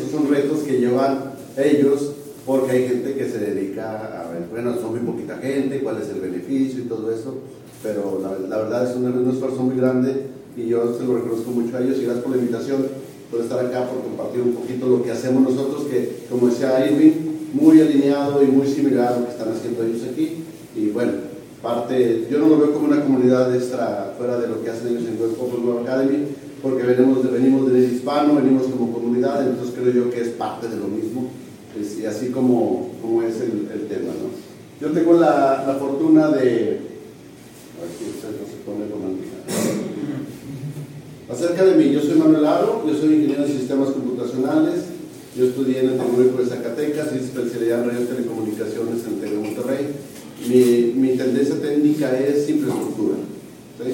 esos son retos que llevan ellos porque hay gente que se dedica a ver, bueno, son muy poquita gente, cuál es el beneficio y todo eso, pero la, la verdad es un, un, esfuerzo muy grande y yo se lo reconozco mucho a ellos y gracias por la invitación, por estar acá, por compartir un poquito lo que hacemos nosotros, que como decía Irving, muy alineado y muy similar a lo que están haciendo ellos aquí. Y bueno, parte, yo no lo veo como una comunidad extra fuera de lo que hacen ellos en Web World Academy, porque venimos de, venimos del hispano, venimos como comunidad, entonces creo yo que es parte de lo mismo es, y así como, como es el, el, tema. ¿no? Yo tengo la, la fortuna de. A ver si no se pone romántica. Acerca de mí, yo soy Manuel Aro, yo soy ingeniero en sistemas computacionales, yo estudié en el Tecnológico de Zacatecas, hice especialidad en radio telecomunicaciones en de Monterrey. Mi, mi, tendencia técnica es infraestructura. ¿sí?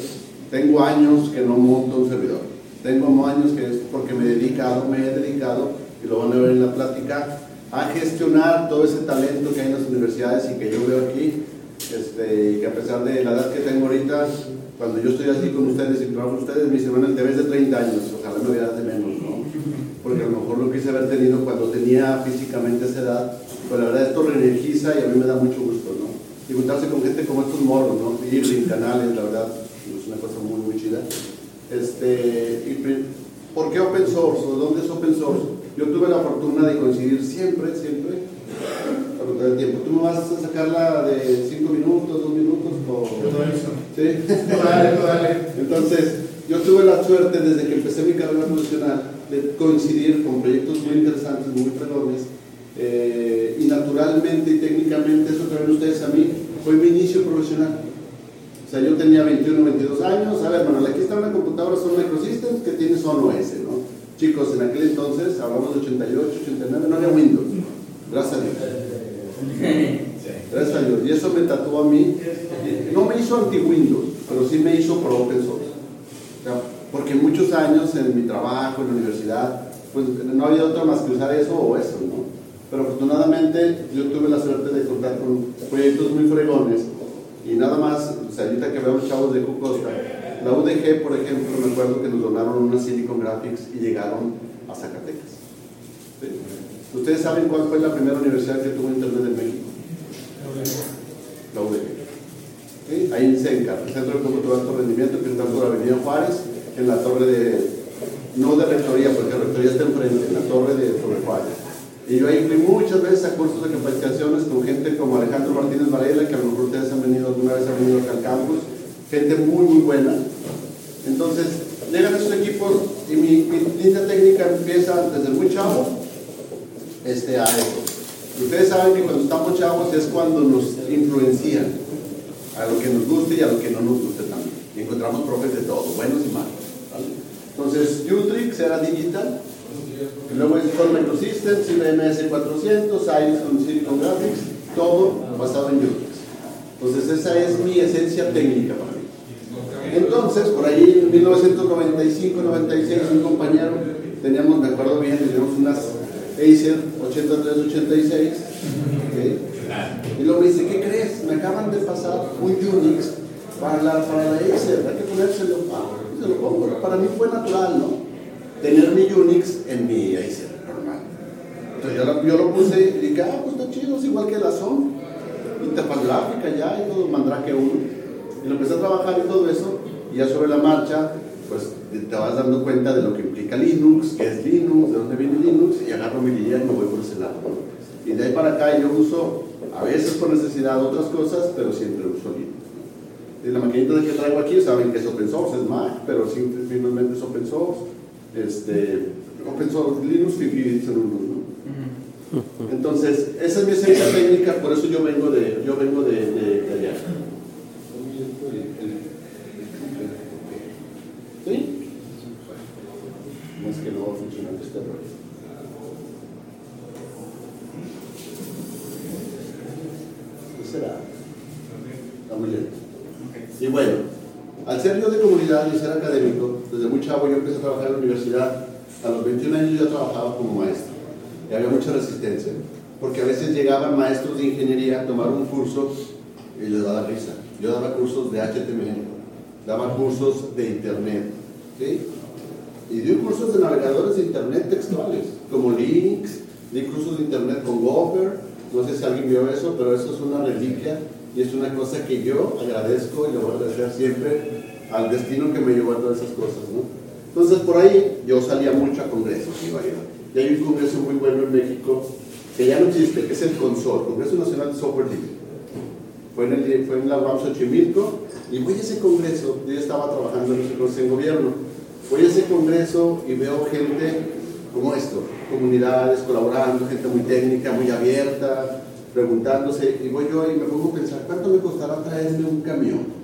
Tengo años que no monto un servidor. Tengo años que es porque me he dedicado, me he dedicado, y lo van a ver en la plática, a gestionar todo ese talento que hay en las universidades y que yo veo aquí, este, y que a pesar de la edad que tengo ahorita, cuando yo estoy así con ustedes y trabajo con ustedes, me dicen, bueno, te ves de 30 años, ojalá me vieras de menos, ¿no? Porque a lo mejor lo quise haber tenido cuando tenía físicamente esa edad, pero la verdad esto reenergiza y a mí me da mucho gusto, ¿no? Y juntarse con gente como estos morros, ¿no? Irving, Canales, la verdad, es una cosa muy, muy chida. Este, y, ¿Por qué open source? ¿O dónde es open source? Yo tuve la fortuna de coincidir siempre, siempre, tiempo. ¿Tú me vas a sacarla de 5 minutos, 2 minutos? O... ¿Sí? Dale, dale. Entonces, yo tuve la suerte desde que empecé mi carrera profesional de coincidir con proyectos muy interesantes, muy fregones, eh, y naturalmente y técnicamente, eso ven ustedes a mí, fue mi inicio profesional. O sea, yo tenía 21, 22 años. A ver, Manuel, aquí está una computadora Sun Microsystems que tiene Sun OS, ¿no? Chicos, en aquel entonces, hablamos de 88, 89, no había Windows. Gracias a Dios. Gracias a Dios. Y eso me tatuó a mí. No me hizo anti-Windows, pero sí me hizo pro open source. O sea, porque muchos años en mi trabajo, en la universidad, pues no había otra más que usar eso o eso, ¿no? Pero afortunadamente yo tuve la suerte de contar con proyectos muy fregones y nada más, o sea, ahorita que veo los chavos de Cocosta, la UDG, por ejemplo, me acuerdo que nos donaron una Silicon Graphics y llegaron a Zacatecas. ¿Ustedes saben cuál fue la primera universidad que tuvo internet en México? La UDG. ¿Sí? Ahí en CENCA, el Centro de Cómputo de Alto Rendimiento, que está por Avenida Juárez, en la torre de, no de rectoría, porque la rectoría está enfrente, en la torre de Torre Juárez. Y yo ahí fui muchas veces a cursos de capacitaciones con gente como Alejandro Martínez Varela, que a lo mejor ustedes han venido alguna vez han venido acá al campus, gente muy, muy buena. Entonces, llegan esos equipos y mi, mi línea técnica empieza desde muy chavo este, a eso. Ustedes saben que cuando estamos chavos es cuando nos influencian a lo que nos guste y a lo que no nos guste también. Y encontramos profes de todo, buenos y malos. ¿vale? Entonces, Utrix era digital, luego es Core Microsystems, IBM S400, Iris con Silicon Graphics, todo basado en Unix. Entonces esa es mi esencia técnica para mí. Entonces, por ahí en 1995, 96, un compañero, teníamos, me acuerdo bien, teníamos unas Acer 8386, ¿okay? y luego me dice, ¿qué crees? Me acaban de pasar un Unix para la, para la Acer, hay que ponérselo. Ah, se lo pongo, para mí fue natural, ¿no? Tener mi Unix en mi Acer normal. Entonces yo yo lo puse y dije, ah, pues está chido, es igual que la SOM, interfaz gráfica ya y todo, Mandrake 1. Y lo empecé a trabajar y todo eso, y ya sobre la marcha, pues te vas dando cuenta de lo que implica Linux, qué es Linux, de dónde viene Linux, y agarro mi guía y me voy por ese lado. Y de ahí para acá yo uso, a veces por necesidad, otras cosas, pero siempre uso Linux. Y la maquinita que traigo aquí saben que es open source, es Mac, pero finalmente es open source este, open source, Linux y son unos, ¿no? Entonces, esa es mi esencia técnica, por eso yo vengo de, yo vengo de, de, de allá. ya. Está muy lento. Y bueno, al ser comunidad y ser académico, desde muy chavo yo empecé a trabajar en la universidad. A los 21 años yo trabajaba como maestro. Y había mucha resistencia. Porque a veces llegaban maestros de ingeniería a tomar un curso y les daba risa. Yo daba cursos de HTML, daba cursos de Internet. ¿sí? Y di cursos de navegadores de Internet textuales, como Linux, di cursos de Internet con Gopher. No sé si alguien vio eso, pero eso es una reliquia y es una cosa que yo agradezco y le voy a agradecer siempre al destino que me llevó a todas esas cosas. ¿no? Entonces, por ahí yo salía mucho a congresos. Y hay un congreso muy bueno en México que ya no existe, que es el CONSOL, Congreso Nacional de Software Libre. Fue en, el, fue en la UAM Xochimilco y voy a ese congreso, yo estaba trabajando en en gobierno, voy a ese congreso y veo gente como esto, comunidades colaborando, gente muy técnica, muy abierta, preguntándose, y voy yo y me pongo a pensar, ¿cuánto me costará traerme un camión?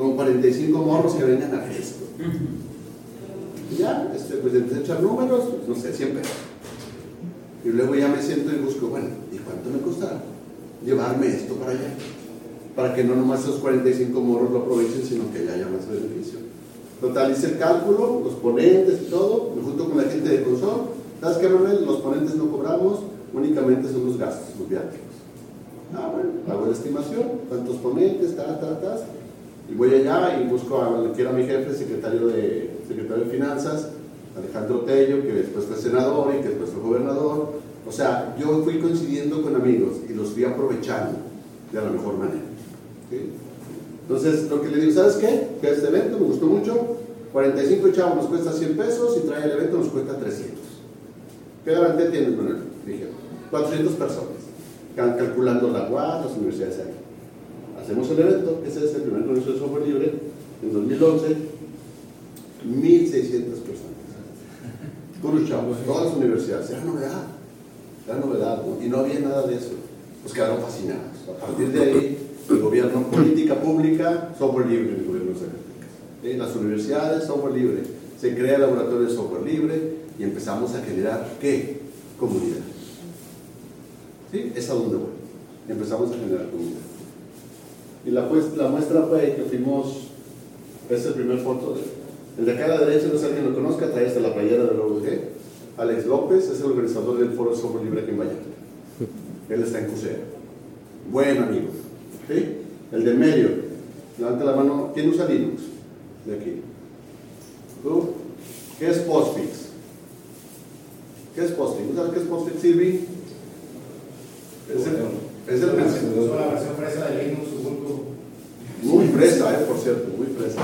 Con 45 morros que vengan a esto. Y ya, este, pues empecé a echar números, no sé, 100 pesos. Y luego ya me siento y busco, bueno, ¿y cuánto me costará llevarme esto para allá? Para que no nomás esos 45 morros lo aprovechen, sino que ya haya más beneficio. Total, hice el cálculo, los ponentes y todo, me junto con la gente de Consol. ¿Sabes qué, Manuel? Los ponentes no cobramos, únicamente son los gastos, los viáticos. Ah, bueno, hago la estimación, cuántos ponentes, tal, tal, tal. Y voy allá y busco a que era mi jefe, secretario de, secretario de Finanzas, Alejandro Tello, que después fue senador y que después fue gobernador. O sea, yo fui coincidiendo con amigos y los fui aprovechando de la mejor manera. Entonces, lo que le digo, ¿sabes qué? Que este evento me gustó mucho. 45 chavos nos cuesta 100 pesos y trae el evento nos cuesta 300. ¿Qué garantía tienes, Manuel? Dije, 400 personas. Calculando la UAS, las universidades ahí. Hacemos el evento, ese es el primer congreso de software libre, en 2011, 1.600 personas. Chavos, todas las universidades. Era novedad, era novedad, ¿no? y no había nada de eso. Pues quedaron fascinados. A partir de ahí, el gobierno, política pública, software libre en el gobierno de Zacatecas. Las universidades, software libre. Se crea el laboratorio de software libre y empezamos a generar, ¿qué? Comunidad. ¿Sí? Es a donde voy. Empezamos a generar comunidad. Y la, pues, la muestra fue que fuimos, es el primer foto, de, el de acá a la derecha, no sé si alguien lo conozca, trae hasta la playera de la UG. Alex López es el organizador del Foro Software Libre aquí en Vallarta. Él está en CUSEA. Buen amigo. ¿Sí? El de medio, levanta la mano, ¿quién usa Linux? De aquí. ¿Tú? ¿Qué es Postfix? ¿Qué es Postfix? ¿Sabes qué es Postfix, Silvi? Es el, es el Es la versión fresa de Linux, Ubuntu. Muy fresa, eh, por cierto, muy fresa.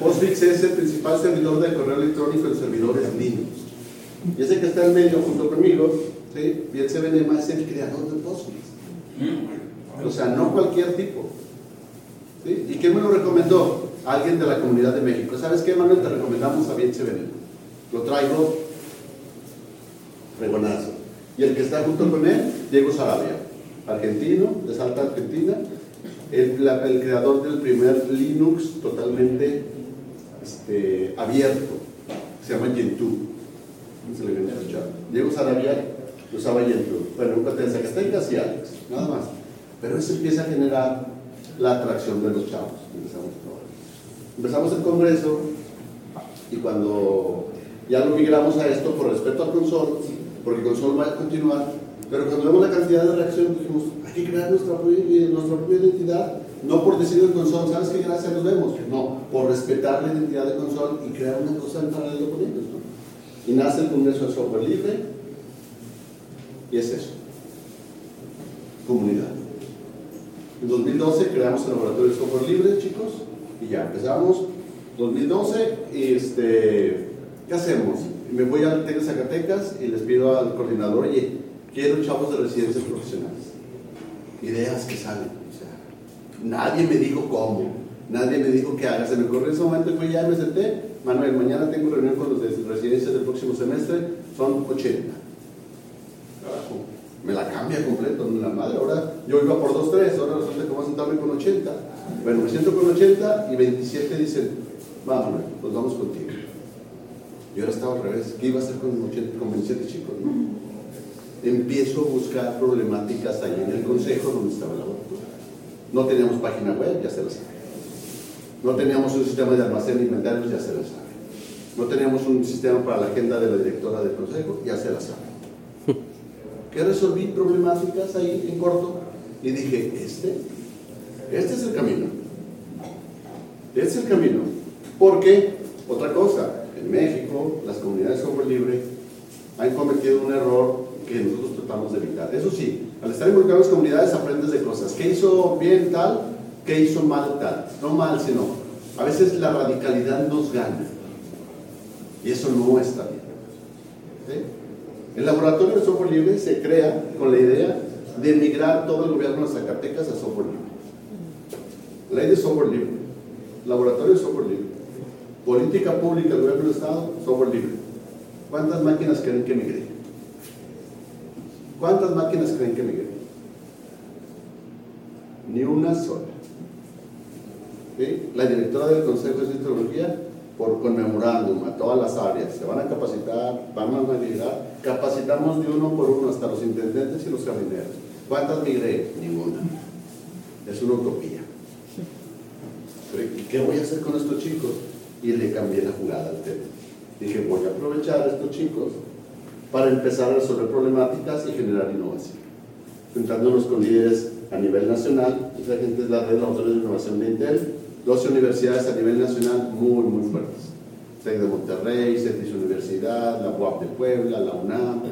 Postfix es el principal servidor de correo electrónico en servidores Linux. Y ese que está en medio junto conmigo, ¿sí? el CBNMA es el creador de Postfix. O sea, no cualquier tipo. ¿Sí? ¿Y quién me lo recomendó? Alguien de la Comunidad de México. ¿Sabes qué, Manuel? Te recomendamos a Bien. Lo traigo regonazo. Y el que está junto con él, Diego Sarabia, argentino, de Salta, Argentina, el, la, el creador del primer Linux totalmente este, abierto, se llama Gentoo. Se le viene a escuchar. Diego Sarabia usaba Gentoo. Bueno, un de Zacatecas y Alex, nada más. Pero eso empieza a generar la atracción de los chavos. Empezamos, Empezamos el congreso y cuando ya lo migramos a esto por respeto al consol, porque consol va a continuar, pero cuando vemos la cantidad de reacción dijimos, hay que crear nuestra, nuestra propia identidad, no por decir el consol, ¿sabes qué gracias nos vemos? No, por respetar la identidad de consol y crear una cosa en paralelo con ellos. ¿no? Y nace el Congreso de Software Libre y es eso, comunidad. En 2012 creamos el laboratorio de software libre, chicos, y ya empezamos. 2012, este, ¿qué hacemos? Me voy al TEC Zacatecas y les pido al coordinador, oye, quiero chavos de residencias profesionales. Ideas que salen. Nadie me dijo cómo, nadie me dijo qué haga. Se me ocurrió en ese momento fue ya me senté. Manuel, mañana tengo reunión con los de residencias del próximo semestre, son 80. Carajo, me la cambia completo, la madre. Ahora yo iba por 2, 3, ahora resulta que voy a sentarme con 80. Bueno, me siento con 80 y 27 dicen, vamos, pues vamos contigo. Y ahora estaba al revés, ¿qué iba a hacer con, 80, con 27 chicos? Empiezo a buscar problemáticas ahí en el consejo donde estaba el laboratorio. No teníamos página web, ya se lo sabe. No teníamos un sistema de almacén de inventarios, ya se lo sabe. No teníamos un sistema para la agenda de la directora del consejo, ya se la sabe. Que resolví problemáticas ahí en corto y dije, este, este es el camino. Este es el camino. Porque, otra cosa, en México, las comunidades de software libre han cometido un error que nosotros tratamos de evitar. Eso sí, al estar involucrado en las comunidades aprendes de cosas. ¿Qué hizo bien tal? ¿Qué hizo mal tal? No mal, sino a veces la radicalidad nos gana. Y eso no está bien. El laboratorio de software libre se crea con la idea de migrar todo el gobierno de Zacatecas a software libre. Ley de software libre, laboratorio de software libre, política pública del gobierno del Estado, software libre. ¿Cuántas máquinas creen que migre? ¿Cuántas máquinas creen que migre? Ni una sola. La directora del Consejo de Tecnología por conmemorándum a todas las áreas, se van a capacitar, van a migrar, capacitamos de uno por uno hasta los intendentes y los jardineros. ¿Cuántas migré? Ninguna. Es una utopía. ¿Qué voy a hacer con estos chicos? Y le cambié la jugada al tema. Dije, voy a aprovechar estos chicos para empezar a resolver problemáticas y generar innovación. Juntándonos con líderes a nivel nacional, esta gente es la red de de innovación de Intel, 12 universidades a nivel nacional muy, muy fuertes. TEC de Monterrey, CETIS Universidad, la UAP de Puebla, la UNAM.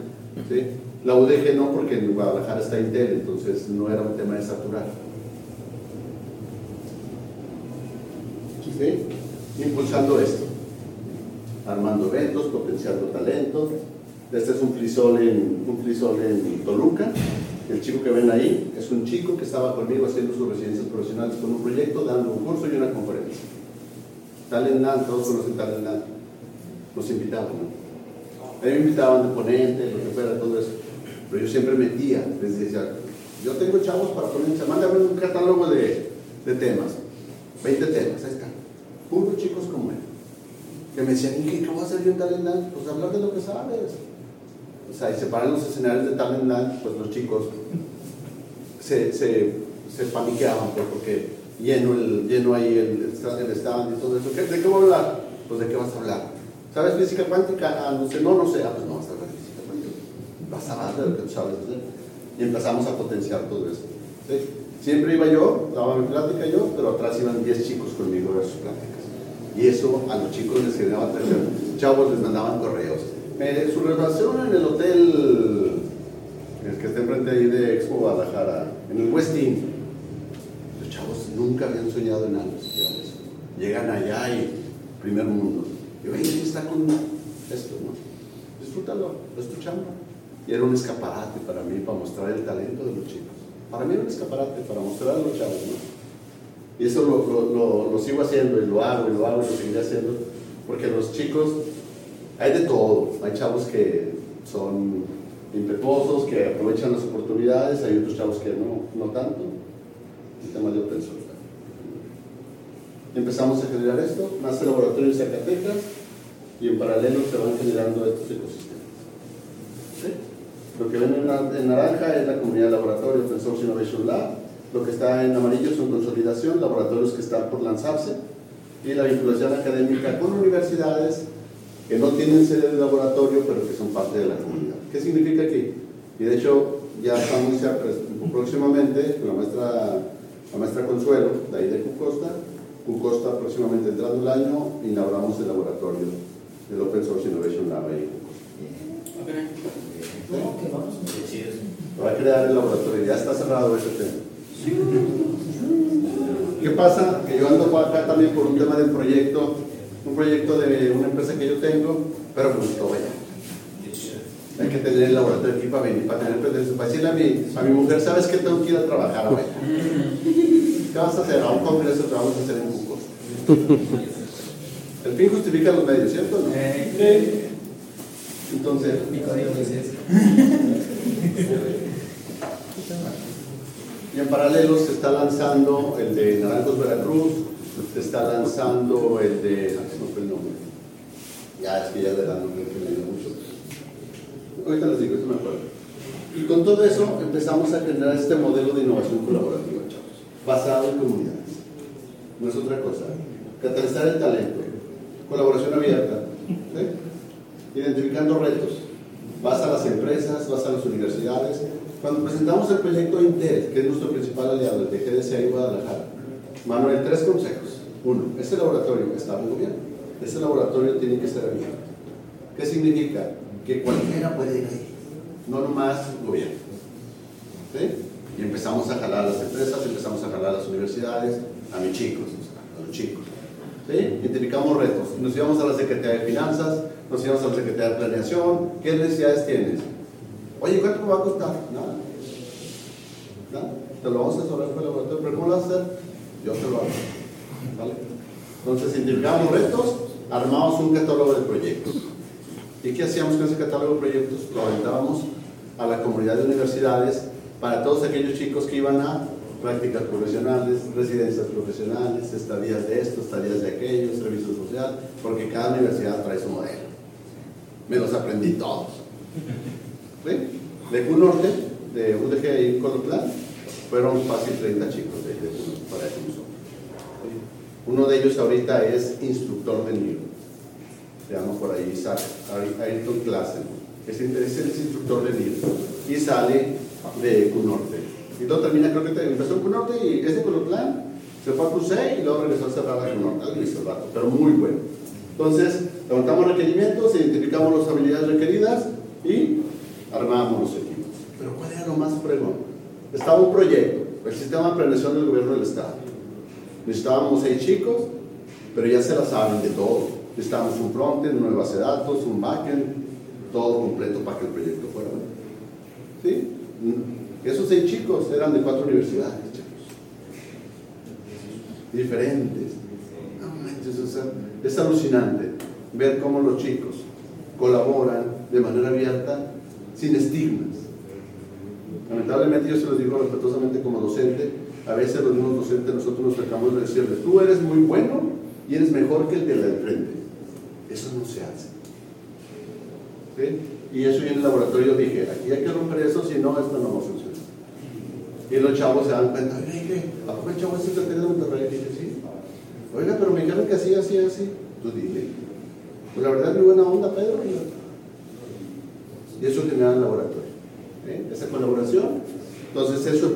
La UDG no, porque en Guadalajara está Intel, entonces no era un tema de saturar. Impulsando esto, armando eventos, potenciando talentos. Este es un frisol en, un frisol en Toluca, el chico que ven ahí es un chico que estaba conmigo haciendo sus residencias profesionales con un proyecto, dando un curso y una conferencia. Talent todos conocen Talent Nos invitaban, ¿no? A mí me invitaban de ponente, lo que fuera, todo eso. Pero yo siempre metía, les decía, yo tengo chavos para ponerse, mándame un catálogo de, de temas, 20 temas, ahí está. Puros chicos como él. Que me decían, ¿y qué, voy a hacer yo en Talent Pues hablar de lo que sabes o sea, y se paran los escenarios de Talent Land, pues los chicos se, se, se paniqueaban pues, porque lleno, lleno ahí el, el stand y todo eso. ¿De qué voy a hablar? Pues de qué vas a hablar. ¿Sabes física cuántica? Ah, no sé, no, no sé. Ah, pues no vas a hablar de física cuántica. Vas a hablar de lo que tú sabes hacer. Y empezamos a potenciar todo eso. Siempre iba yo, daba mi plática yo, pero atrás iban 10 chicos conmigo a sus pláticas. Y eso a los chicos les generaba atención. Chavos les mandaban correos su relación en el hotel, el que está enfrente ahí de Expo Guadalajara, en el Westin, los chavos nunca habían soñado en algo Llegan allá y primer mundo. Y oye, está con esto, ¿no? Disfrútalo, es tu chamba. Y era un escaparate para mí, para mostrar el talento de los chicos. Para mí era un escaparate, para mostrar a los chavos, ¿no? Y eso lo, lo sigo haciendo, y lo hago, y lo hago, y lo seguiré haciendo, porque los chicos hay de todo. Hay chavos que son impetuosos, que aprovechan las oportunidades, hay otros chavos que no, no tanto. El tema de open source. Empezamos a generar esto, nace el laboratorio de Zacatecas y en paralelo se van generando estos ecosistemas. Lo que ven en, naranja es la comunidad de laboratorio Open Source Innovation Lab, lo que está en amarillo son consolidación, laboratorios que están por lanzarse y la vinculación académica con universidades que no tienen sede de laboratorio, pero que son parte de la comunidad. ¿Qué significa aquí? Y de hecho, ya estamos próximamente con la maestra, la maestra Consuelo, de ahí de Cucosta. Cucosta, próximamente entrando el año, inauguramos el laboratorio del Open Source Innovation Lab ahí Va a crear el laboratorio, ya está cerrado ese tema. ¿Qué pasa? Que yo ando acá también por un tema del proyecto un proyecto de una empresa que yo tengo, pero pues todo allá. Hay que tener el laboratorio aquí para venir, para tener presencia, para decirle a mi, a mi mujer, ¿sabes qué tengo que ir a trabajar hoy? ¿Qué vas a hacer? A un congreso que vamos a hacer en Cucos. El fin justifica los medios, ¿cierto? No? Entonces, y en paralelo se está lanzando el de Naranjos Veracruz, se está lanzando el de. No fue el nombre. Ya, es que ya le dan nombre que me mucho. Ahorita les digo, esto me acuerdo. Y con todo eso empezamos a generar este modelo de innovación colaborativa, chavos. basado en comunidades. No es otra cosa. Catalizar el talento, colaboración abierta, identificando retos. Vas a las empresas, vas a las universidades. Cuando presentamos el proyecto Intel, que es nuestro principal aliado, el de GDCA y Guadalajara, Manuel, tres consejos. Uno, ese laboratorio está en gobierno. Ese laboratorio tiene que ser abierto. ¿Qué significa? Que cualquiera puede ir ahí, no nomás gobierno. ¿Sí? Y empezamos a jalar a las empresas, empezamos a jalar a las universidades, a mis chicos, a los chicos. ¿Sí? Identificamos retos. Nos íbamos a la Secretaría de Finanzas, nos íbamos a la Secretaría de Planeación. ¿Qué necesidades tienes? Oye, ¿cuánto me va a costar? Nada. Nada. Te lo vamos a asesorar con el laboratorio, pero ¿cómo lo vas a hacer? Yo te lo hago. Entonces, identificamos retos, armamos un catálogo de proyectos. ¿Y qué hacíamos con ese catálogo de proyectos? Lo aventábamos a la comunidad de universidades para todos aquellos chicos que iban a prácticas profesionales, residencias profesionales, estadías de esto, estadías de aquello, servicio social, porque cada universidad trae su modelo. Me los aprendí todos. ¿Sí? De Q Norte, de UDG y Colotlán, fueron fácil 30 chicos de, de para eso Uno de ellos ahorita es instructor de niño. Se llama por ahí Ayrton Klassen. Es, el instructor de niño. Y sale de Cunorte. Y luego termina, creo que empezó en Cunorte y es de Colotlán, se fue a Cusey y luego regresó a cerrar a Cunorte. Algo hizo rato, pero muy bueno. Entonces, levantamos requerimientos, identificamos las habilidades requeridas y armamos los equipos. Pero ¿cuál era lo más fregón? Estaba un proyecto, el sistema de planeación del gobierno del Estado. Necesitábamos seis chicos, pero ya se la saben de todo. Necesitábamos un frontend, una base de datos, un backend, todo completo para que el proyecto fuera. ¿Sí? Esos seis chicos eran de cuatro universidades, chicos. Diferentes. es alucinante ver cómo los chicos colaboran de manera abierta, sin estigmas. Lamentablemente, yo se los digo respetuosamente como docente, a veces los mismos docentes nosotros nos tratamos de decirles, tú eres muy bueno y eres mejor que el de la del frente. Eso no se hace. Y eso yo en el laboratorio dije, aquí hay que romper eso, si no, esto no va a funcionar. Y los chavos se dan cuenta, oye, ¿a poco el chavo es secretario de Monterrey? Y dije, sí. Oiga, pero me dijeron que así, así, así. Tú dile. Pues la verdad es muy buena onda, Pedro. Y eso genera el laboratorio. ¿eh? Esa colaboración. Entonces eso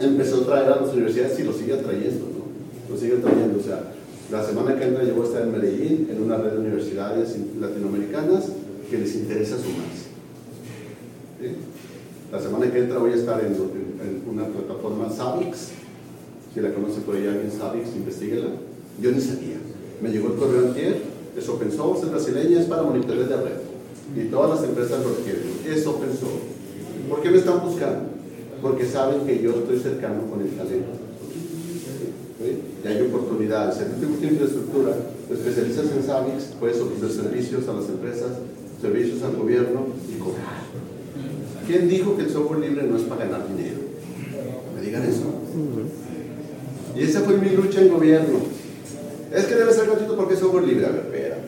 empezó a traer a las universidades y lo sigue trayendo, ¿no? Lo sigue trayendo. O sea, la semana que entra llegó a estar en Medellín, en una red de universidades latinoamericanas que les interesa sumarse. La semana que entra voy a estar en, una plataforma Savix, si la conoce por ahí alguien Savix, investiguela. Yo ni sabía. Me llegó el correo antier, es open source, es brasileña, es para monitores de red. Y todas las empresas lo requieren. Es open source. ¿Por qué me están buscando? Porque saben que yo estoy cercano con el talento. Y hay oportunidades. Si tú tienes infraestructura, te especializas en Savix, puedes ofrecer servicios a las empresas servicios al gobierno y cobrar. ¿Quién dijo que el software libre no es para ganar dinero? Me digan eso. Y esa fue mi lucha en gobierno. Es que debe ser gratuito porque es software libre. A ver, espera.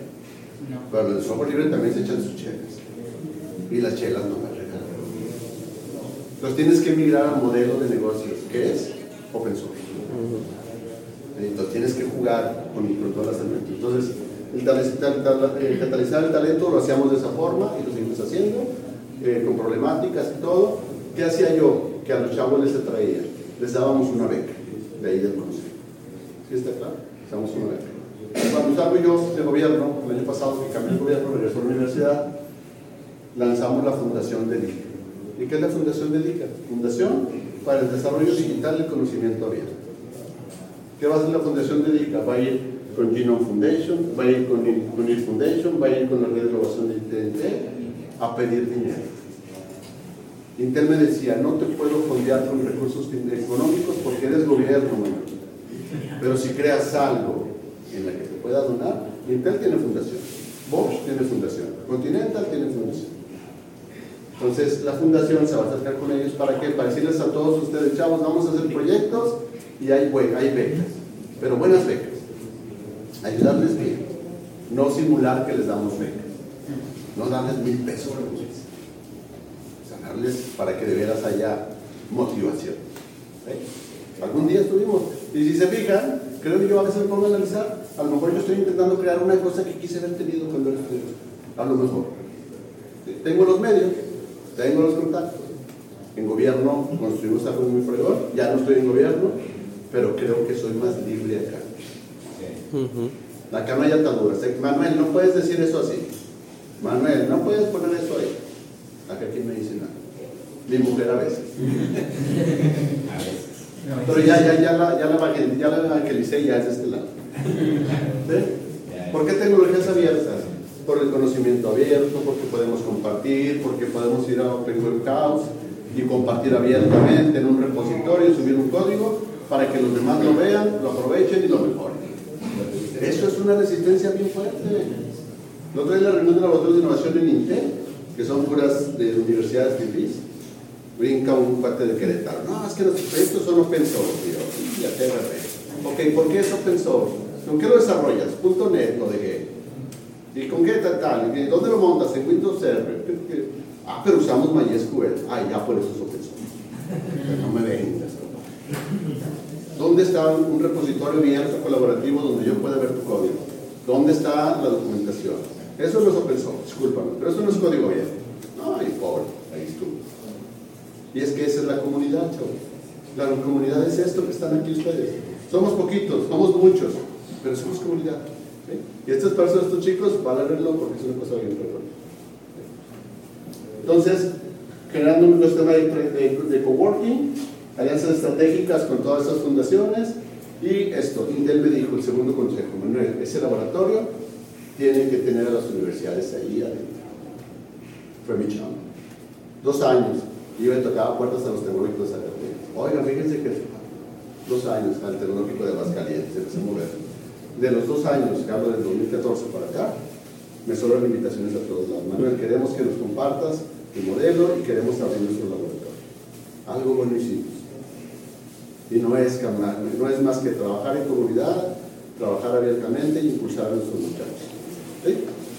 Pero el software libre también se echan sus chelas. Y las chelas no Entonces tienes que migrar al modelo de negocios, que es open source. Entonces tienes que jugar con, con todas las herramientas. Entonces, el, catalizar el talento lo hacíamos de esa forma y lo seguimos haciendo, eh, con problemáticas y todo. ¿Qué hacía yo? Que a los chavos les traía, les dábamos una beca, de ahí del consejo. ¿Sí está claro? Les damos una beca. Cuando salgo yo de gobierno, el año pasado que cambié el gobierno, regresó a la universidad, lanzamos la fundación de ICA. ¿Y qué es la fundación de ICA? Fundación para el Desarrollo Digital del Conocimiento Abierto. ¿Qué va a hacer la fundación de ICA? Va a ir con Genome Foundation, va a ir con, il Foundation, va a ir con la red de innovación de TNT a pedir dinero. Intel me decía, no te puedo fondear con recursos económicos porque eres gobierno, pero si creas algo en la que te pueda donar, Intel tiene fundación, Bosch tiene fundación, Continental tiene fundación. Entonces la fundación se va a acercar con ellos para qué? Para decirles a todos ustedes, chavos, vamos a hacer proyectos y hay, hay becas, pero buenas becas ayudarles bien, no simular que les damos becas, no darles mil pesos darles para que de veras haya motivación. Algún día estuvimos. Y si se fijan, creo que yo a veces me pongo a analizar, a lo mejor yo estoy intentando crear una cosa que quise haber tenido cuando era estudiante. A lo mejor. Tengo los medios, tengo los contactos. En gobierno construimos algo muy fregón, ya no estoy en gobierno, pero creo que soy más libre acá. Acá no hay ataduras. Manuel, no puedes decir eso así. Manuel, no puedes poner eso ahí. Acá aquí me dice nada. Mi mujer a veces. Pero ya, ya, ya, la, ya, la, ya la evangelicé ya es de este lado. ¿Sí? ¿Por qué tecnologías abiertas? Por el conocimiento abierto, porque podemos compartir, porque podemos ir a Open Web House y compartir abiertamente en un repositorio, subir un código para que los demás lo vean, lo aprovechen y lo mejoren. Eso es una resistencia bien fuerte. No trae la reunión de laboratorios de innovación en Intel, que son puras de universidades FIFIs. Brinca un cuate de Querétaro. No, es que los proyectos son open source. Y ya te Ok, ¿por qué es open source? ¿Con qué lo desarrollas? .NET lo dejé. ¿Y con qué tal? ¿Dónde lo montas? En Windows Server. Ah, pero usamos MySQL. Ah, ya por eso es open source. No me vengas. ¿Dónde está un repositorio abierto colaborativo donde yo pueda ver tu código? ¿Dónde está la documentación? Eso no es open source, discúlpame, pero eso no es código abierto. No, ahí pobre, ahí estuvo. Y es que esa es la comunidad, chavos. La comunidad es esto que están aquí ustedes. Somos poquitos, somos muchos, pero somos comunidad. Y estas personas, estos chicos, van a verlo porque es una cosa bien perdón. Entonces, generando un sistema de, de, de coworking, alianzas estratégicas con todas esas fundaciones y esto, Intel me dijo el segundo consejo, Manuel, ese laboratorio tiene que tener a las universidades ahí adentro. Fue mi chamba. Dos años, yo le tocaba puertas a los tecnológicos de Zacatecas. Oiga, fíjense que dos años al tecnológico de Aguascalientes, empecé a mover. De los dos años, que hablo del 2014 para acá, me sobran invitaciones a todos lados. Manuel, queremos que nos compartas tu modelo y queremos abrir nuestro laboratorio. Algo bueno. Y no es, no es más que trabajar en comunidad, trabajar abiertamente y impulsar a nuestros muchachos.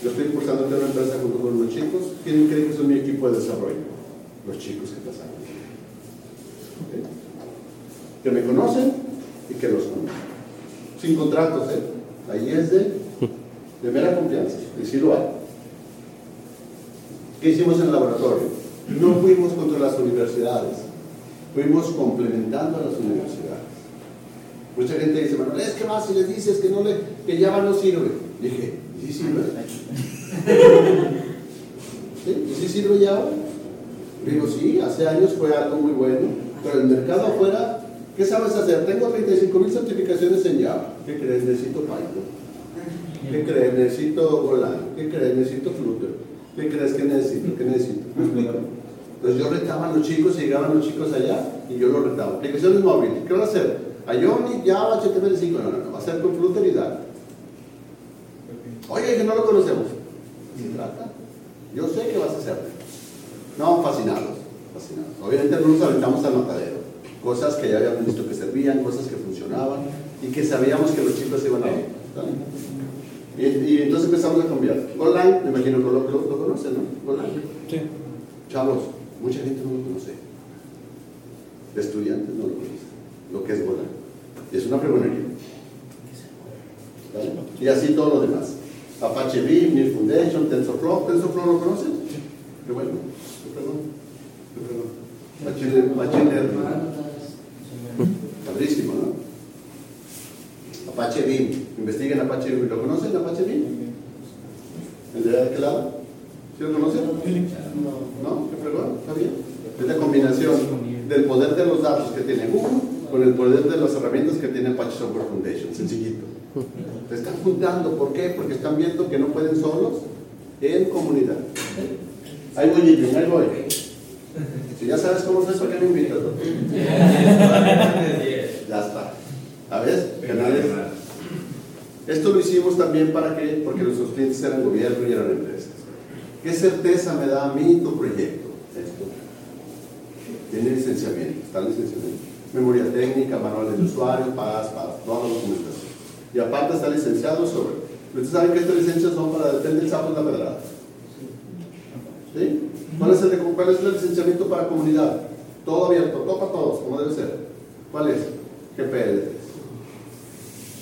Yo estoy impulsando una empresa junto con los chicos. ¿Quién cree que son mi equipo de desarrollo? Los chicos que pasan. Que me conocen y que los conocen. Sin contratos, ¿eh? Ahí es de, de mera confianza. Y sí lo hay. ¿Qué hicimos en el laboratorio? No fuimos contra las universidades fuimos complementando a las universidades. Mucha gente dice, bueno, es que más si les dices que, no le, que Java no sirve. Dije, ¿sí sirve? ¿Sí? ¿Y sí sirve Java? Digo, sí, hace años fue algo muy bueno, pero el mercado afuera, ¿qué sabes hacer? Tengo 35 mil certificaciones en Java. ¿Qué crees? Necesito Python. ¿Qué crees? Necesito Golang. ¿Qué crees? Necesito Flutter. ¿Qué crees que necesito? ¿Qué necesito? ¿Me explico? Entonces yo retaba a los chicos y llegaban los chicos allá y yo los retaba. Aplicaciones móviles, ¿qué van a hacer? Ionic, Java, HTML5, no, no, no, va a ser con Flutter y Dart. Oye, que no lo conocemos. ¿Se trata? Yo sé que vas a hacer. No, fascinados, fascinados. Obviamente no nos aventamos al matadero. Cosas que ya habíamos visto que servían, cosas que funcionaban y que sabíamos que los chicos iban a ver. Y, y, entonces empezamos a cambiar. Golang, me imagino que lo, lo, lo conocen, ¿no? Golang. Sí. Chavos, Mucha gente no lo conoce. Estudiantes no lo conocen. Lo que es volar. Y es una fregonería. ¿Vale? Y así todo lo demás. Apache Beam, Mir Foundation, TensorFlow. ¿TensorFlow lo conocen? Qué bueno. Qué perdón. Qué perdón. Machine Padrísimo, ¿no? Apache Beam. Investiguen Apache Beam. ¿Lo conocen Apache Beam? ¿El de aquel lado? ¿Sí lo conocen? ¿No? ¿Qué fregón? ¿Está bien? Es la combinación del poder de los datos que tiene Google con el poder de las herramientas que tiene Apache Software Foundation. Sencillito. Se están juntando. ¿Por qué? Porque están viendo que no pueden solos en comunidad. Ahí voy, ahí voy. Si ya sabes cómo es eso, ¿qué me invitas? ya está. ¿Sabes? Canales. Esto lo hicimos también para que, porque nuestros clientes eran gobierno y eran empresas. ¿Qué certeza me da a mí tu proyecto? Esto. Tiene licenciamiento, está licenciamiento. Memoria técnica, manual de usuario, pagas, para toda la documentación. Y aparte está licenciado sobre. Ustedes saben que estas licencias son para depender del sapo de la pedrada. ¿Sí? ¿Cuál es, el, ¿Cuál es el licenciamiento para comunidad? Todo abierto, todo para todos, como debe ser. ¿Cuál es? GPL3.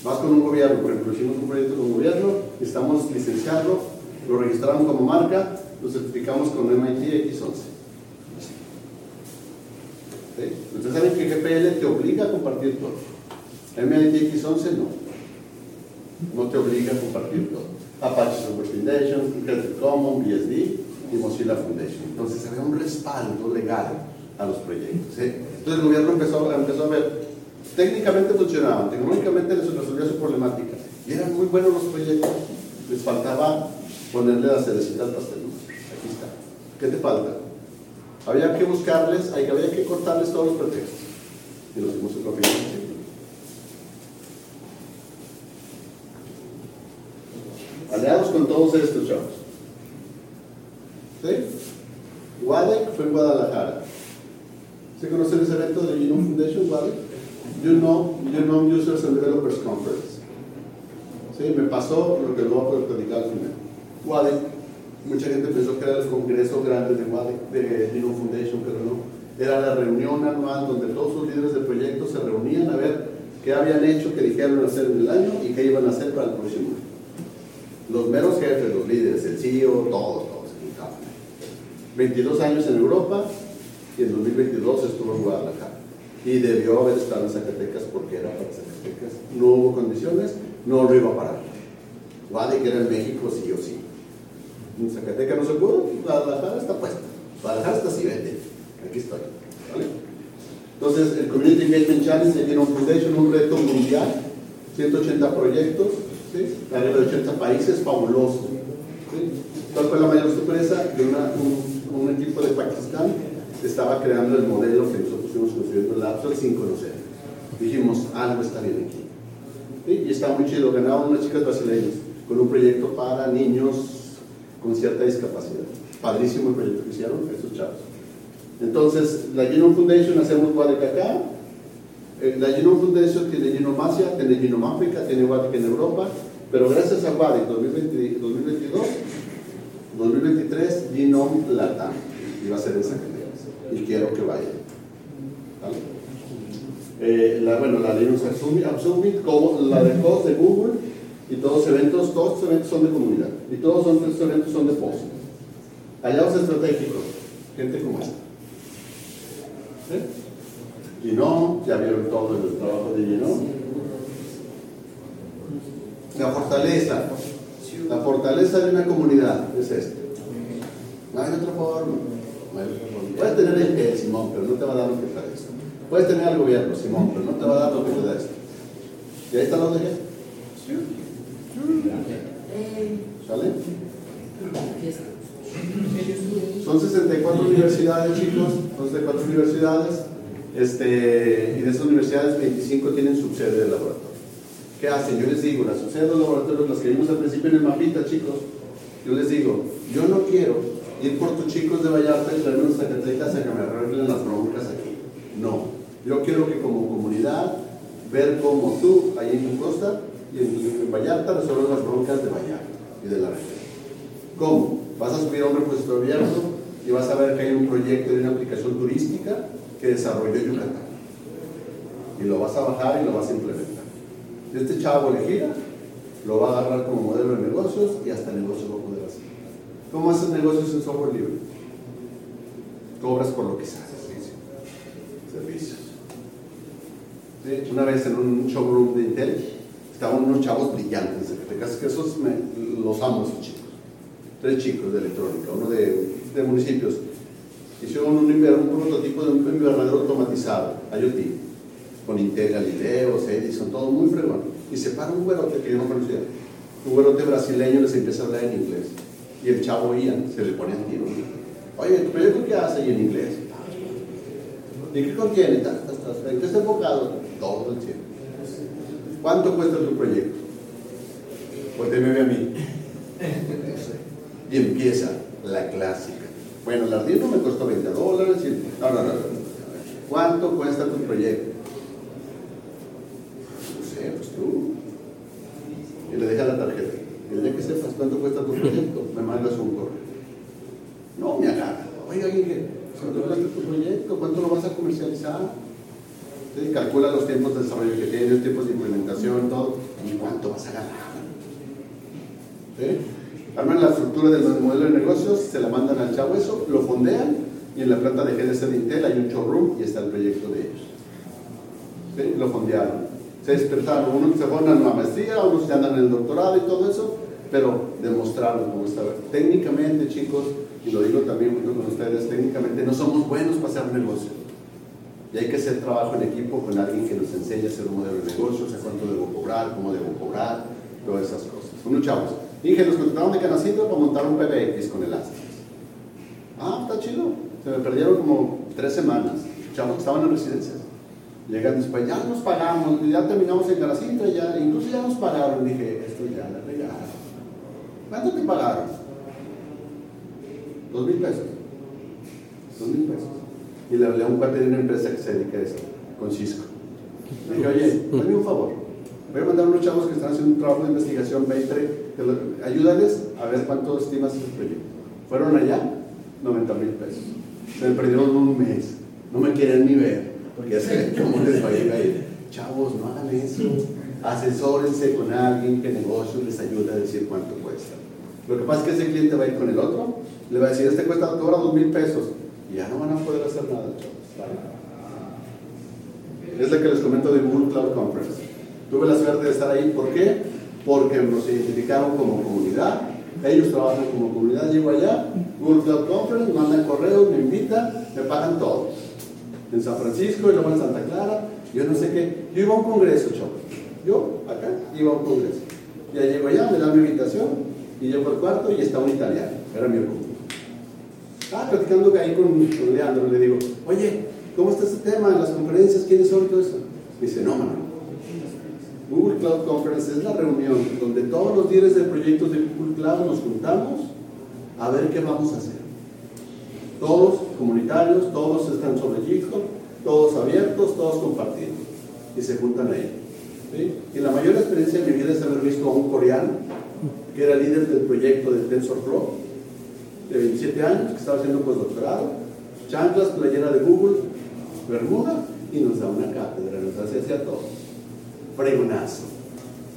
Vas con un gobierno, por ejemplo, hicimos un proyecto con un gobierno, necesitamos licenciarlo, lo registramos como marca, lo certificamos con MIT X11. ¿Sí? Ustedes saben que GPL te obliga a compartir todo. MIT X11 no. No te obliga a compartir todo. Apache Software Foundation, Creative Commons, BSD y Mozilla Foundation. Entonces había un respaldo legal a los proyectos. ¿sí? Entonces el gobierno empezó, empezó a ver, técnicamente funcionaban, tecnológicamente les resolvía su problemática y eran muy buenos los proyectos. Les faltaba ponerle la cerecita al pastel. Aquí está. ¿Qué te falta? Había que buscarles, había que cortarles todos los pretextos. Y los dimos en Aliados con todos estos chavos. ¿Sí? WADEC fue en Guadalajara. ¿Se conoce ese evento de Genome Foundation, WADEC? You know, Genome Users and Developers Conference. ¿Sí? Me pasó lo que luego voy a platicar al final. WADEC, mucha gente pensó que era el congreso grande de WADEC, de Genome Foundation, pero no. Era la reunión anual donde todos los líderes de proyectos se reunían a ver qué habían hecho, qué dijeron hacer en el año y qué iban a hacer para el próximo año los meros jefes, los líderes, el CEO, todos, todos se. 22 años en Europa y en 2022 estuvo en Guadalajara. Y debió haber estado en Zacatecas porque era para Zacatecas. No hubo condiciones, no lo iba a parar. Guadalajara en México sí o sí. En Zacatecas no se pudo, Guadalajara está puesta. Guadalajara está así, vete. Aquí estoy. Entonces, el Community Engagement Challenge tiene un foundation, un reto mundial, 180 proyectos, ¿sí? arriba de 80 países, fabuloso. ¿Cuál fue la mayor sorpresa? Que un, un, equipo de Pakistán estaba creando el modelo que nosotros fuimos construyendo el Lapsol sin conocer. Dijimos, algo está bien aquí. ¿sí? Y está muy chido, ganaron unas chicas brasileñas con un proyecto para niños con cierta discapacidad. Padrísimo el proyecto que hicieron esos chavos. Entonces, la Genome Foundation hacemos Guadalajara eh, la Genome Foundation tiene Genome Asia, tiene Genome África, tiene WADIC en Europa, pero gracias a WADIC 2022, 2023, Genome Latam, y va a ser que y quiero que vaya. Eh, bueno, la Linux Summit, como la de COS de Google, y todos los eventos, todos los eventos son de comunidad, y todos estos eventos son de post. Aliados estratégicos, gente como esta. ¿Eh? no ya vieron todo el trabajo de Ginón. La fortaleza, la fortaleza de una comunidad es esto. No hay otra forma. Puedes tener el Simón, pero no te va a dar lo que te da esto. Puedes tener al gobierno, Simón, pero no te va a dar lo que te da esto. ¿Y ahí está lo de ¿Sale? Son 64 universidades, chicos, son 64 universidades. Este, y de esas universidades, 25 tienen subsede de laboratorio. ¿Qué hacen? Yo les digo, las subsedes de los laboratorios, las que vimos al principio en el mapita, chicos, yo les digo, yo no quiero ir por tus chicos de Vallarta y traerme unos Zacatecas a que me arreglen las broncas aquí. No, yo quiero que como comunidad, ver cómo tú, ahí en tu costa y en, Vallarta, resuelvan las broncas de Vallarta y de la región. ¿Cómo? Vas a subir a un repositorio abierto y vas a ver que hay un proyecto de una aplicación turística que desarrolló Yucatán. Y lo vas a bajar y lo vas a implementar. Este chavo le gira, lo va a agarrar como modelo de negocios y hasta el negocio va a poder hacer. ¿Cómo haces negocios en software libre? Cobras por lo que sabes. Servicios. Una vez en un showroom de Intel estaban unos chavos brillantes, que esos los amo, esos chicos. Tres chicos de electrónica, uno de, de municipios hicieron un, un prototipo de un invernadero automatizado, IoT, con Intel, Galileo, Edison, todo muy fregón. Y se para un güerote que yo no conocía, un güerote brasileño les empieza a hablar en inglés. Y el chavo Ian se le pone tiro. Oye, ¿tu proyecto qué hace? Y en inglés. ¿Y qué contiene? ¿En qué está enfocado? Todo el tiempo. ¿Cuánto cuesta tu proyecto? Pues déme a mí. Y empieza la clásica. Bueno, el Ardino me costó 20 dólares. Y... No, no, no, ¿Cuánto cuesta tu proyecto? No sé, pues tú. Y le deja la tarjeta. Y el día que sepas cuánto cuesta tu proyecto, me mandas un correo. No me agarra. Oiga, ¿cuánto cuesta tu proyecto? ¿Cuánto lo vas a comercializar? Calcula los tiempos de desarrollo que tienes, tiempos de implementación, todo, y cuánto vas a ganar. ¿Sí? La estructura del modelo de negocios, se la mandan al chavo eso, lo fondean y en la planta de GDC de Intel hay un showroom y está el proyecto de ellos. Lo fondearon. Se despertaron, unos se fueron a una maestría, unos se andan en el doctorado y todo eso, pero demostraron cómo estaba. Técnicamente, chicos, y lo digo también junto con ustedes, técnicamente no somos buenos para hacer negocio. Y hay que hacer trabajo en equipo con alguien que nos enseñe a hacer un modelo de negocio, a cuánto debo cobrar, cómo debo cobrar, todas esas cosas. Unos chavos. Dije, nos contrataron de Canacito para montar un PBX con el Astra. Ah, está chido. Se me perdieron como tres semanas. Chavos estaban en residencias. Llegan después, ya nos pagamos, ya terminamos en Canacito, ya, incluso ya nos pagaron. Dije, esto ya la regaron. ¿Cuánto te pagaron? Dos mil pesos. Dos mil pesos. Y le hablé a un cuate de una empresa que se dedica a eso, con Cisco. Le dije, oye, dame un favor. Voy a mandar a unos chavos que están haciendo un trabajo de investigación 20, ayúdales a ver cuánto estimas el proyecto. Fueron allá, 90 mil pesos. Se me perdieron un mes. No me quieren ni ver, porque ya sé cómo les va a llegar. Chavos, no hagan eso. Asesórense con alguien que negocio les ayude a decir cuánto cuesta. Lo que pasa es que ese cliente va a ir con el otro, le va a decir, este cuesta ahora dos mil pesos, y ya no van a poder hacer nada, chavos. Es la que les comento de Google Cloud Conference. Tuve la suerte de estar ahí, ¿por qué? Porque nos identificaron como comunidad, ellos trabajan como comunidad, llego allá, Google Cloud Conference, mandan correos, me invitan, me pagan todo. En San Francisco y luego en Santa Clara, yo no sé qué. Yo iba a un congreso, chavos. Yo, acá, iba a un congreso. Ya llego allá, me dan mi invitación, y llego al cuarto y está un italiano, era mi orgullo. Estaba platicando ahí con, con Leandro, le digo, oye, ¿cómo está este tema? Las conferencias, ¿quiénes son todo eso? Me dice, no, mano. Google Cloud Conference es la reunión donde todos los líderes de proyectos de Google Cloud nos juntamos a ver qué vamos a hacer. Todos comunitarios, todos están sobre GitHub, todos abiertos, todos compartiendo. Y se juntan ahí. ¿sí? Y la mayor experiencia de mi vida es haber visto a un coreano que era líder del proyecto de TensorFlow, de 27 años, que estaba haciendo postdoctorado, chanclas, playera de Google, bermuda, y nos da una cátedra, nos hace hacia todo. Fregonazo.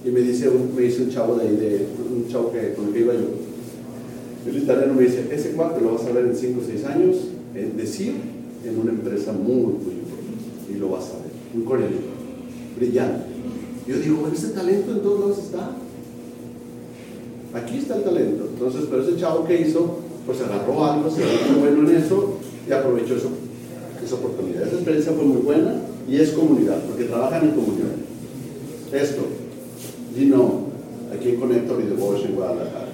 Y me dice, un, me dice un chavo de ahí, de, un chavo que, con el que iba yo, el italiano me dice, ese cuate lo vas a ver en 5 o 6 años, en decir, en una empresa muy, muy importante, y lo vas a ver, un coreano, brillante. Yo digo, ese talento en todos lados está. Aquí está el talento. Entonces, pero ese chavo que hizo, pues agarró algo, se hizo bueno en eso y aprovechó esa oportunidad. Esa experiencia fue muy buena y es comunidad, porque trabajan en comunidad. Esto, Gino, aquí en Connector y de en Guadalajara,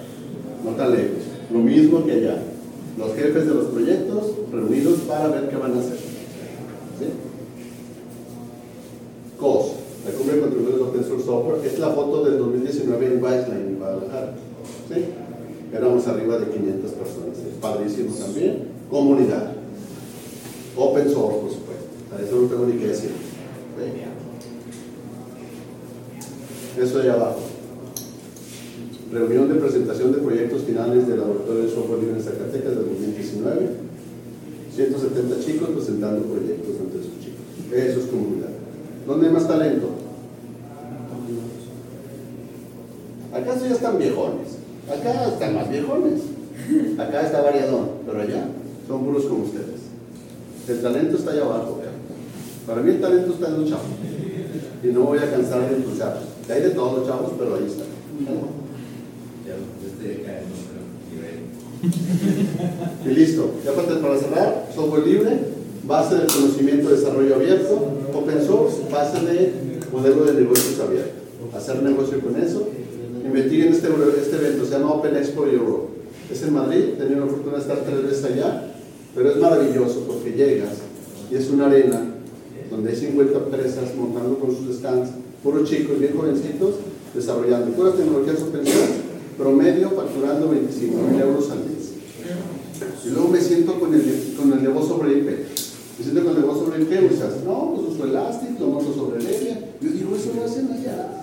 no tan lejos. Lo mismo que allá. Los jefes de los proyectos reunidos para ver qué van a hacer. ¿Sí? COS, la Cumbre de Contribuciones Open Source Software, es la foto del 2019 en Wiseline, en Guadalajara. Éramos arriba de 500 personas. Padrísimo también. Comunidad. Open source, por supuesto. A eso no tengo ni que decir. Allá abajo. Reunión de presentación de proyectos finales del Laboratorio de Software Libre en Zacatecas del 2019. 170 chicos presentando proyectos entre sus chicos. Eso es comunidad. ¿Dónde hay más talento? Acá ya están viejones. Acá están más viejones. Acá está variadón. Pero allá son puros como ustedes. El talento está allá abajo. ¿verdad? Para mí el talento está en los chavos. Y no voy a cansar de impulsarlos. Hay de todos los chavos, pero ahí está. Y listo. Ya para cerrar, software libre, base del conocimiento de desarrollo abierto, open source, base de modelo de negocios abierto. Hacer negocio con eso. Investiguen este, este evento, se llama Open Expo Europe. Es en Madrid, he tenido la fortuna de estar tres veces allá, pero es maravilloso porque llegas y es una arena donde hay 50 empresas montando con sus stands, puros chicos bien jovencitos, desarrollando puras tecnologías source, promedio facturando 25 mil euros al mes. Y luego me siento con el, con el negocio sobre IP. Me siento con el negocio sobre IP, usas, no, pues uso Elastic, lo monto sobre Debian. Yo digo, eso lo hacen allá.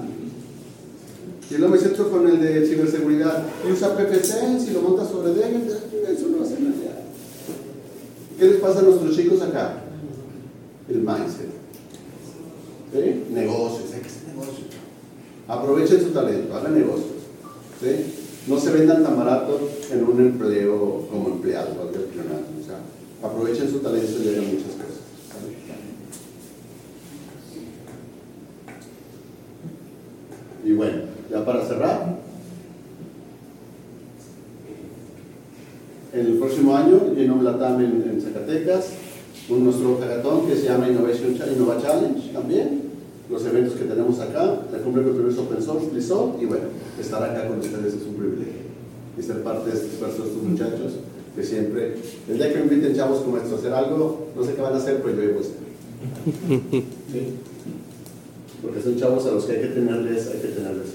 Y luego me siento con el de ciberseguridad y usa PPSense y lo monta sobre Debian. Eso lo hacen allá. ¿Qué les pasa a nuestros chicos acá? El mindset. ¿Sí? Aprovechen su talento, hagan negocios. ¿sí? No se vendan tan barato en un empleo como empleado, o sea, aprovechen su talento y hagan muchas cosas. Y bueno, ya para cerrar, el próximo año, Genome Latam en, en Zacatecas, un nuestro hackathon que se llama Innovation Innova Challenge también, los eventos que tenemos acá, la cumbre de open source, Blizzard, y bueno, estar acá con ustedes es un privilegio. Y ser parte de este esfuerzo de estos muchachos, que siempre, el día que me inviten chavos como estos a hacer algo, no sé qué van a hacer, pero yo voy a estar. ¿Sí? Porque son chavos a los que hay que tenerles, hay que tenerles.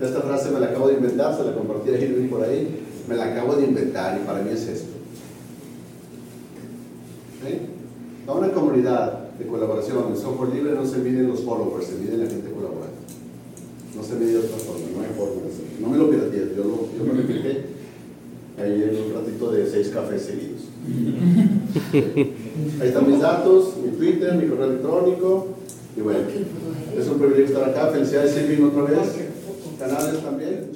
Esta frase me la acabo de inventar, se la compartí a Irving por ahí, me la acabo de inventar y para mí es esto. ¿Sí? A una comunidad de colaboración en software libre no se miden los followers, se mide la gente colaborando. No se mide de otra forma, no hay forma de hacerlo. No me lo pirateé, yo, lo, yo me lo expliqué ahí en un ratito de seis cafés seguidos. Ahí están mis datos, mi Twitter, mi correo electrónico. Y bueno, es un privilegio estar acá. Felicidades, Silvin, otra vez. Canales también.